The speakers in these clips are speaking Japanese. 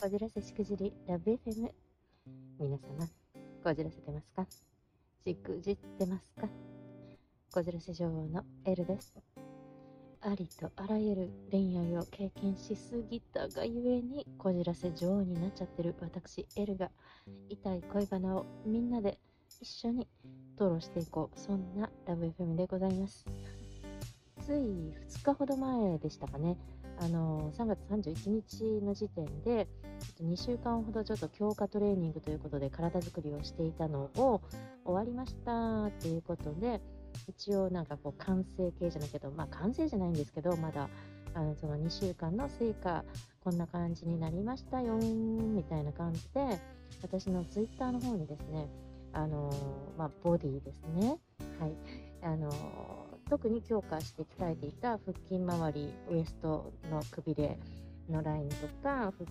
こじらせしくじりラブ FM 皆様こじらせてますか？しくじってますか？こじらせ女王のエルです。ありとあらゆる恋愛を経験しすぎたがゆえにこじらせ女王になっちゃってる私エルが痛い恋バナをみんなで一緒に討論していこう。そんなラブ FM でございます。つい2日ほど前でしたかね。あの3月31日の時点で2週間ほどちょっと強化トレーニングということで体作りをしていたのを終わりましたということで一応なんかこう完成形じゃないけどまあ完成じゃないんですけどまだあのその2週間の成果こんな感じになりましたよみたいな感じで私のツイッターの方にですねあのまあ、ボディですね。はい。あの特に強化して鍛えていた腹筋周りウエストのくびれのラインとか腹筋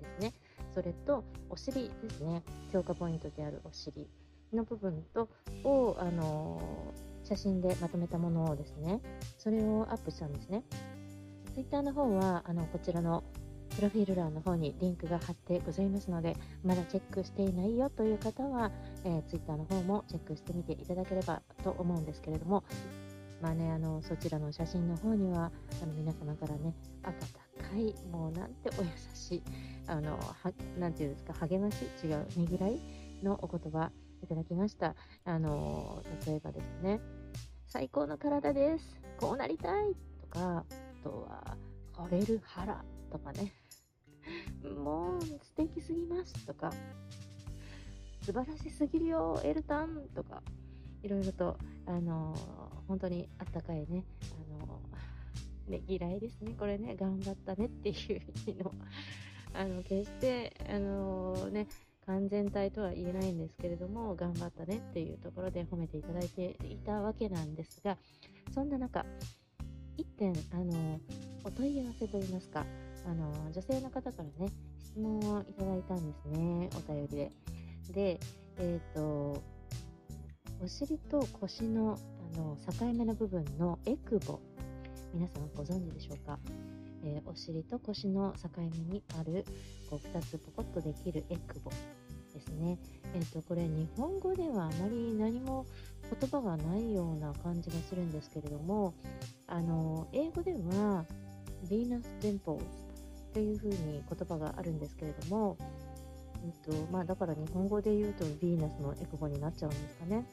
ですね。それとお尻ですね。強化ポイントであるお尻の部分とをあの写真でまとめたものをですね。それをアップしたんですね。Twitter の方はあのこちらのプロフィール欄の方にリンクが貼ってございますのでまだチェックしていないよという方は、えー、Twitter の方もチェックしてみていただければと思うんですけれどもまあね、あのそちらの写真の方にはあの皆様からね温かいもうなんてお優しいあのはなていうんですか励まし違うねぎらいのお言葉いただきました。あの例えばですね最高の体です。こうなりたいとかあとは惚れる腹とかねもう素敵すぎますとか素晴らしすぎるよエルタンとかいろいろとあの本当にあったかいね、あの、ねぎらいですね。これね、頑張ったねっていう意味の、あの、決して、あのね、完全体とは言えないんですけれども、頑張ったねっていうところで褒めていただいていたわけなんですが、そんな中、1点、あの、お問い合わせといいますか、あの、女性の方からね、質問をいただいたんですね、お便りで。で、えっ、ー、と、お尻と腰のあの境目の部分のエクボ皆さんご存知でしょうか、えー、お尻と腰の境目にあるこう2つポコッとできるエクボですね、えーと、これ日本語ではあまり何も言葉がないような感じがするんですけれどもあの英語ではヴィーナス・デンポーズというふうに言葉があるんですけれども、えっとまあ、だから日本語で言うとヴィーナスのエクボになっちゃうんですかね。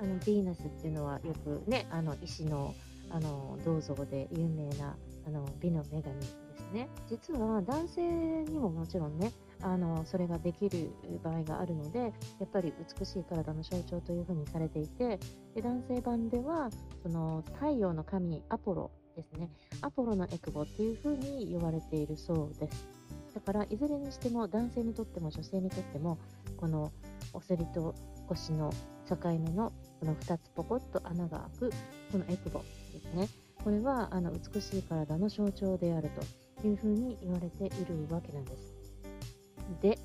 あのヴィーナスっていうのはよくねあの石のあの銅像で有名なあの美の女神ですね。実は男性にももちろんねあのそれができる場合があるのでやっぱり美しい体の象徴というふうにされていてで男性版ではその太陽の神アポロですね。アポロのエクボっていうふうに呼ばれているそうです。だからいずれにしても男性にとっても女性にとってもこのお尻と腰の境目のこの2つポコッと穴が開くこのエクボ。ですね。これはあの美しい体の象徴であるというふうに言われているわけなんです。で、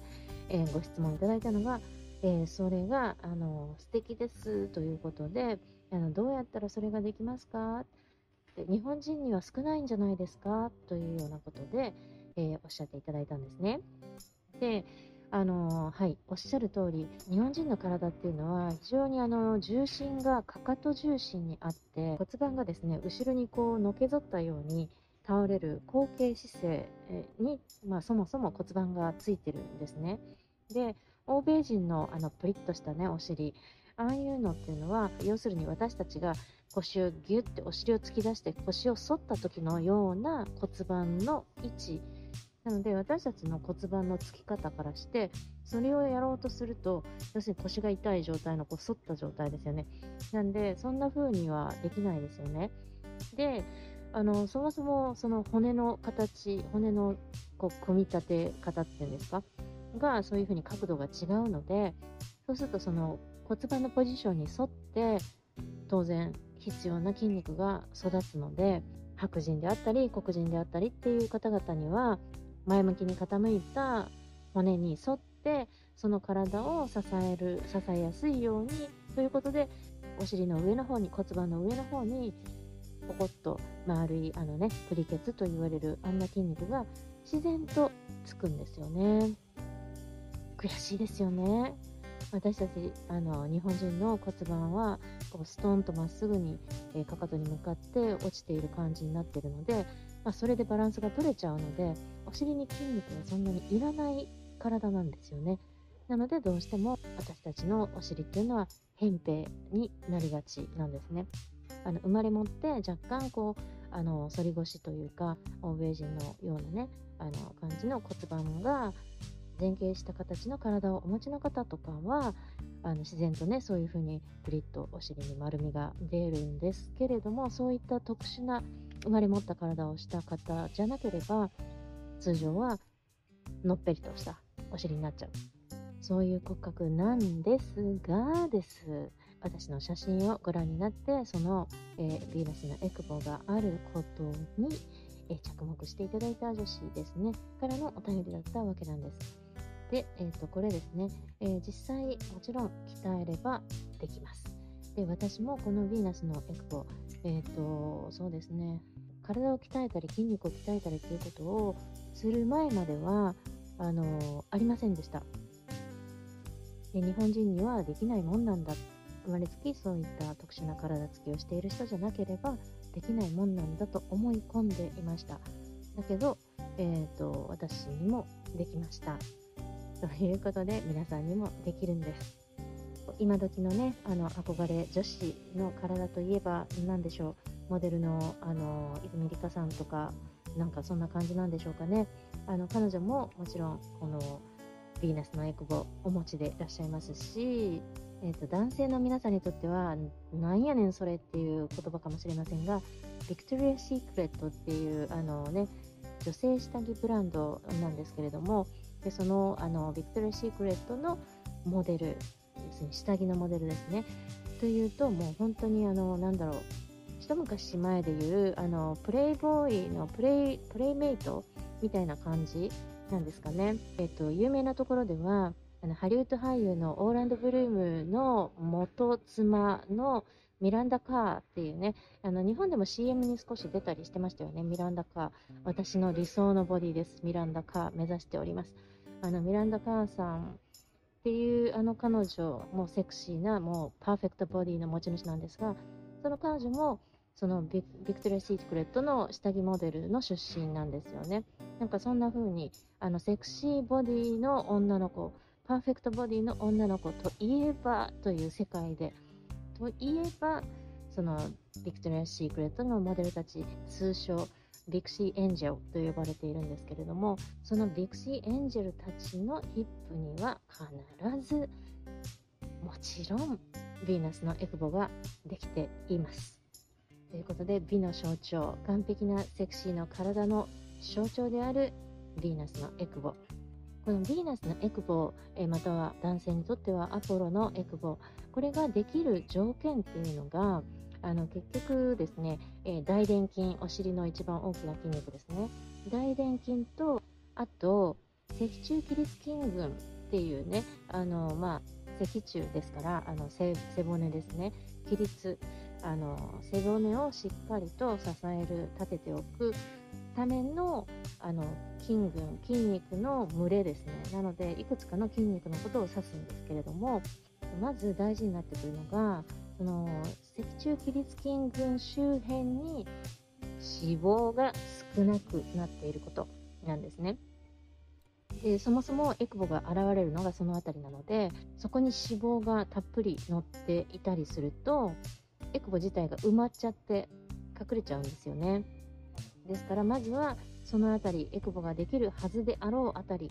えー、ご質問いただいたのが、えー、それがあの素敵ですということであのどうやったらそれができますか？で日本人には少ないんじゃないですか？というようなことで、えー、おっしゃっていただいたんですね。であのはい、おっしゃる通り、日本人の体っていうのは非常にあの重心がかかと重心にあって骨盤がですね後ろにこうのけぞったように倒れる後傾姿勢に、まあ、そもそも骨盤がついてるんですね。で欧米人のあのプリッとしたねお尻ああいうのっていうのは要するに私たちが腰をギュッてお尻を突き出して腰を反った時のような骨盤の位置なので私たちの骨盤のつき方からしてそれをやろうとすると要するに腰が痛い状態のこう反った状態ですよね。なんでそんな風にはできないですよね。であのそもそもその骨の形骨のこう組み立て方っていうんですか？がそういう風に角度が違うのでそうするとその骨盤のポジションに沿って当然必要な筋肉が育つので白人であったり黒人であったりっていう方々には前向きに傾いた骨に沿ってその体を支える支えやすいようにということでお尻の上の方に骨盤の上の方にポコッと丸いあのねプリケツと言われるあんな筋肉が自然とつくんですよね。悔しいですよね。私たちあの日本人の骨盤はこうストンとまっすぐに、えー、かかとに向かって落ちている感じになっているので、まあ、それでバランスが取れちゃうのでお尻に筋肉はそんなにいらない体なんですよね。なのでどうしても私たちのお尻っていうのは扁平になりがちなんですね。あの生まれ持って若干こうあの反り腰というか欧米人のようなねあの感じの骨盤が前傾した形の体をお持ちの方とかはあの自然とねそういう風にプリッとお尻に丸みが出るんですけれどもそういった特殊な生まれ持った体をした方じゃなければ通常はのっぺりとしたお尻になっちゃう。そういう骨格なんですがです。私の写真をご覧になってその、えー、ヴィーナスのエクボがあることに、えー、着目していただいた女子ですね。からのお便りだったわけなんです。で、えーと、これですね、えー、実際もちろん鍛えればできます。で私もこのヴィーナスのエクボえっ、とそうですね。体を鍛えたり筋肉を鍛えたりということをする前まではあのありませんでした。で日本人にはできないもんなんだ。生まれつきそういった特殊な体つきをしている人じゃなければできないもんなんだと思い込んでいました。だけど、えーと、私にもできました。ということで皆さんにもできるんです。今時のねあの憧れ女子の体といえば何でしょうモデルのあの泉里香さんとかなんかそんな感じなんでしょうかね。あの彼女ももちろんこのヴィーナスのエクボお持ちでいらっしゃいますしえーと、男性の皆さんにとってはなんやねんそれっていう言葉かもしれませんがビクトリア・シークレットっていうあの、ね、女性下着ブランドなんですけれどもでそのあのビクトリア・シークレットのモデル要するに下着のモデルですねというともう本当にあのなんだろう一昔前でいうあのプレイボーイのプレイプレイメイトみたいな感じなんですかね、えっと、有名なところではあのハリウッド俳優のオーランド・ブルームの元妻のミランダ・カーっていうね、あの日本でも CM に少し出たりしてましたよね、ミランダ・カー。私の理想のボディです。ミランダ・カー目指しております。あのミランダ・カーさんっていうあの彼女もセクシーなもうパーフェクトボディの持ち主なんですが、その彼女もそのビクトリア・シークレットの下着モデルの出身なんですよね。なんかそんな風にあのセクシーボディの女の子、パーフェクトボディの女の子といえばという世界で、といえば、そのビクトリア・シークレットのモデルたち、通称ビクシー・エンジェルと呼ばれているんですけれども、そのビクシー・エンジェルたちのヒップには必ず、もちろん、ヴィーナスのエクボができています。ということで、美の象徴、完璧なセクシーの体の象徴であるヴィーナスのエクボ。このヴィーナスのエクボ、えまたは男性にとってはアポロのエクボ、これができる条件っていうのが、あの結局ですね、えー、大臀筋、お尻の一番大きな筋肉ですね。大臀筋と、あと、脊柱起立筋群っていうね、あの、まあ、脊柱ですから、あの背背骨ですね。起立、あの背骨をしっかりと支える、立てておくためのあの筋群筋肉の群れですねなのでいくつかの筋肉のことを指すんですけれどもまず大事になってくるのがその脊柱起立筋群周辺に脂肪が少なくなっていることなんですね。でそもそもエクボが現れるのがその辺りなのでそこに脂肪がたっぷり乗っていたりするとエクボ自体が埋まっちゃって隠れちゃうんですよね。ですからまずはその辺りエクボができるはずであろうあたり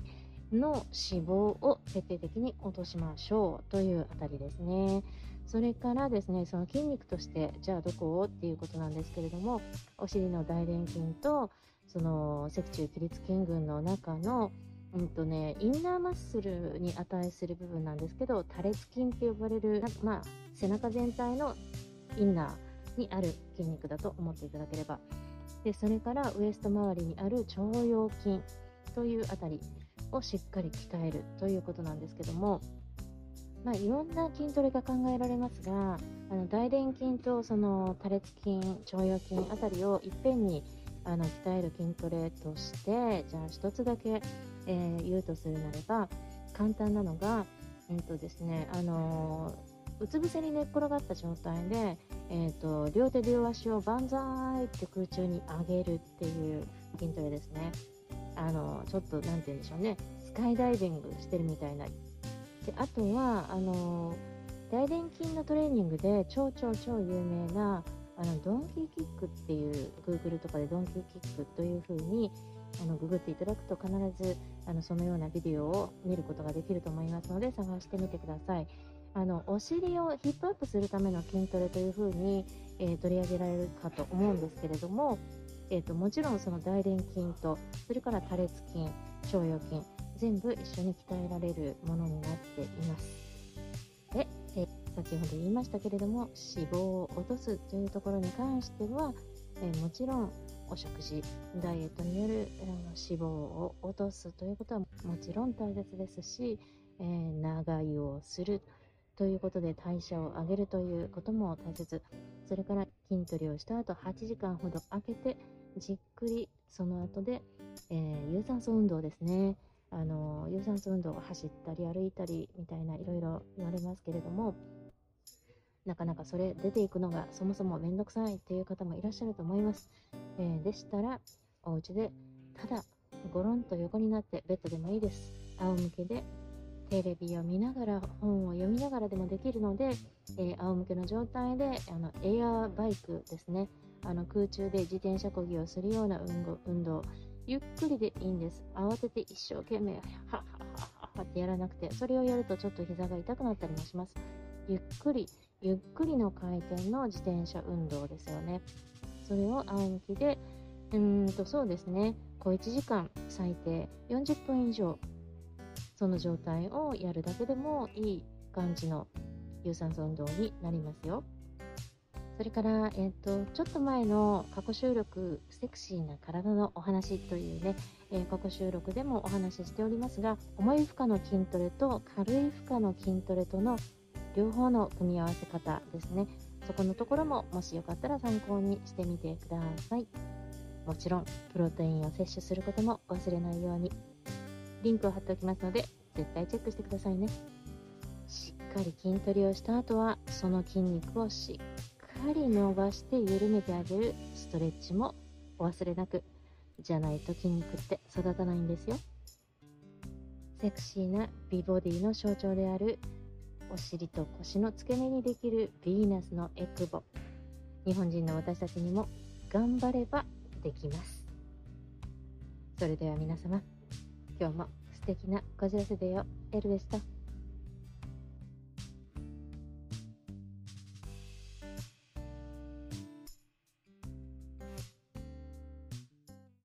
の脂肪を徹底的に落としましょうというあたりですね。それからですね、その筋肉としてじゃあどこをっていうことなんですけれども、お尻の大臀筋とその脊柱起立筋群の中のうんとね、インナーマッスルに値する部分なんですけど、多裂筋って呼ばれる、まあ、背中全体のインナーにある筋肉だと思っていただければ。でそれからウエスト周りにある腸腰筋というあたりをしっかり鍛えるということなんですけども、まあ、いろんな筋トレが考えられますがあの大臀筋とその多裂筋腸腰筋あたりをいっぺんにあの鍛える筋トレとしてじゃあ一つだけ、えー、言うとするなれば簡単なのが、うんとですねあのー、うつ伏せに寝っ転がった状態で、えーと、両手両足を万歳って空中に上げるっていう筋トレですね。あのちょっと何て言うんでしょうねスカイダイビングしてるみたいなであとはあの大臀筋のトレーニングで超超超有名なあのドンキーキックっていう Google とかでドンキーキックというふうにあのググっていただくと必ずあのそのようなビデオを見ることができると思いますので探してみてください。あのお尻をヒップアップするための筋トレというふうに、えー、取り上げられるかと思うんですけれども、えーと、もちろんその大臀筋とそれから多裂筋腸腰筋全部一緒に鍛えられるものになっています。で、え先ほど言いましたけれども脂肪を落とすというところに関しては、え、もちろんお食事ダイエットによるあの脂肪を落とすということはもちろん大切ですし、えー、長湯をするということで代謝を上げるということも大切それから筋トレをした後8時間ほど空けてじっくりその後で、えー、有酸素運動ですねあの有酸素運動を走ったり歩いたりみたいないろいろ言われますけれどもなかなかそれ出ていくのがそもそもめんどくさいっていう方もいらっしゃると思います。えー、でしたら、お家でただゴロンと横になってベッドでもいいです。仰向けでテレビを見ながら本を読みながらでもできるので、えー、仰向けの状態であのエアーバイクですねあの空中で自転車こぎをするような運動ゆっくりでいいんです慌てて一生懸命はっはははってやらなくてそれをやるとちょっと膝が痛くなったりもしますゆっくりゆっくりの回転の自転車運動ですよね。それを暗記で、うーんとそうですね、小1時間最低40分以上、その状態をやるだけでもいい感じの有酸素運動になりますよ。それから、えっ、と、ちょっと前の過去収録、セクシーな体のお話というね、えー、過去収録でもお話ししておりますが、重い負荷の筋トレと軽い負荷の筋トレとの両方の組み合わせ方ですね。そこのところももしよかったら参考にしてみてください。もちろんプロテインを摂取することも忘れないようにリンクを貼っておきますので絶対チェックしてくださいね。しっかり筋トレをした後はその筋肉をしっかり伸ばして緩めてあげるストレッチもお忘れなくじゃないと筋肉って育たないんですよ。セクシーな美ボディの象徴であるお尻と腰の付け根にできるヴィーナスのエクボ。日本人の私たちにも頑張ればできます。それでは皆様今日も素敵なこじらせデーをエルでした。